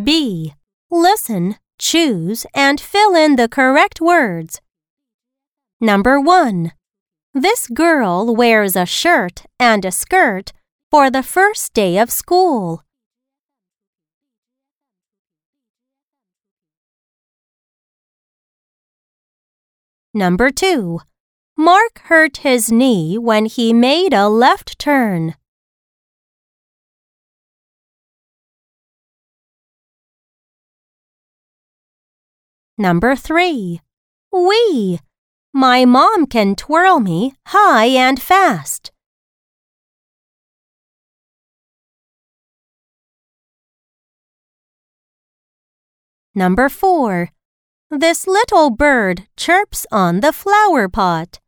B. Listen, choose, and fill in the correct words. Number 1. This girl wears a shirt and a skirt for the first day of school. Number 2. Mark hurt his knee when he made a left turn. Number 3. Wee. My mom can twirl me high and fast. Number 4. This little bird chirps on the flower pot.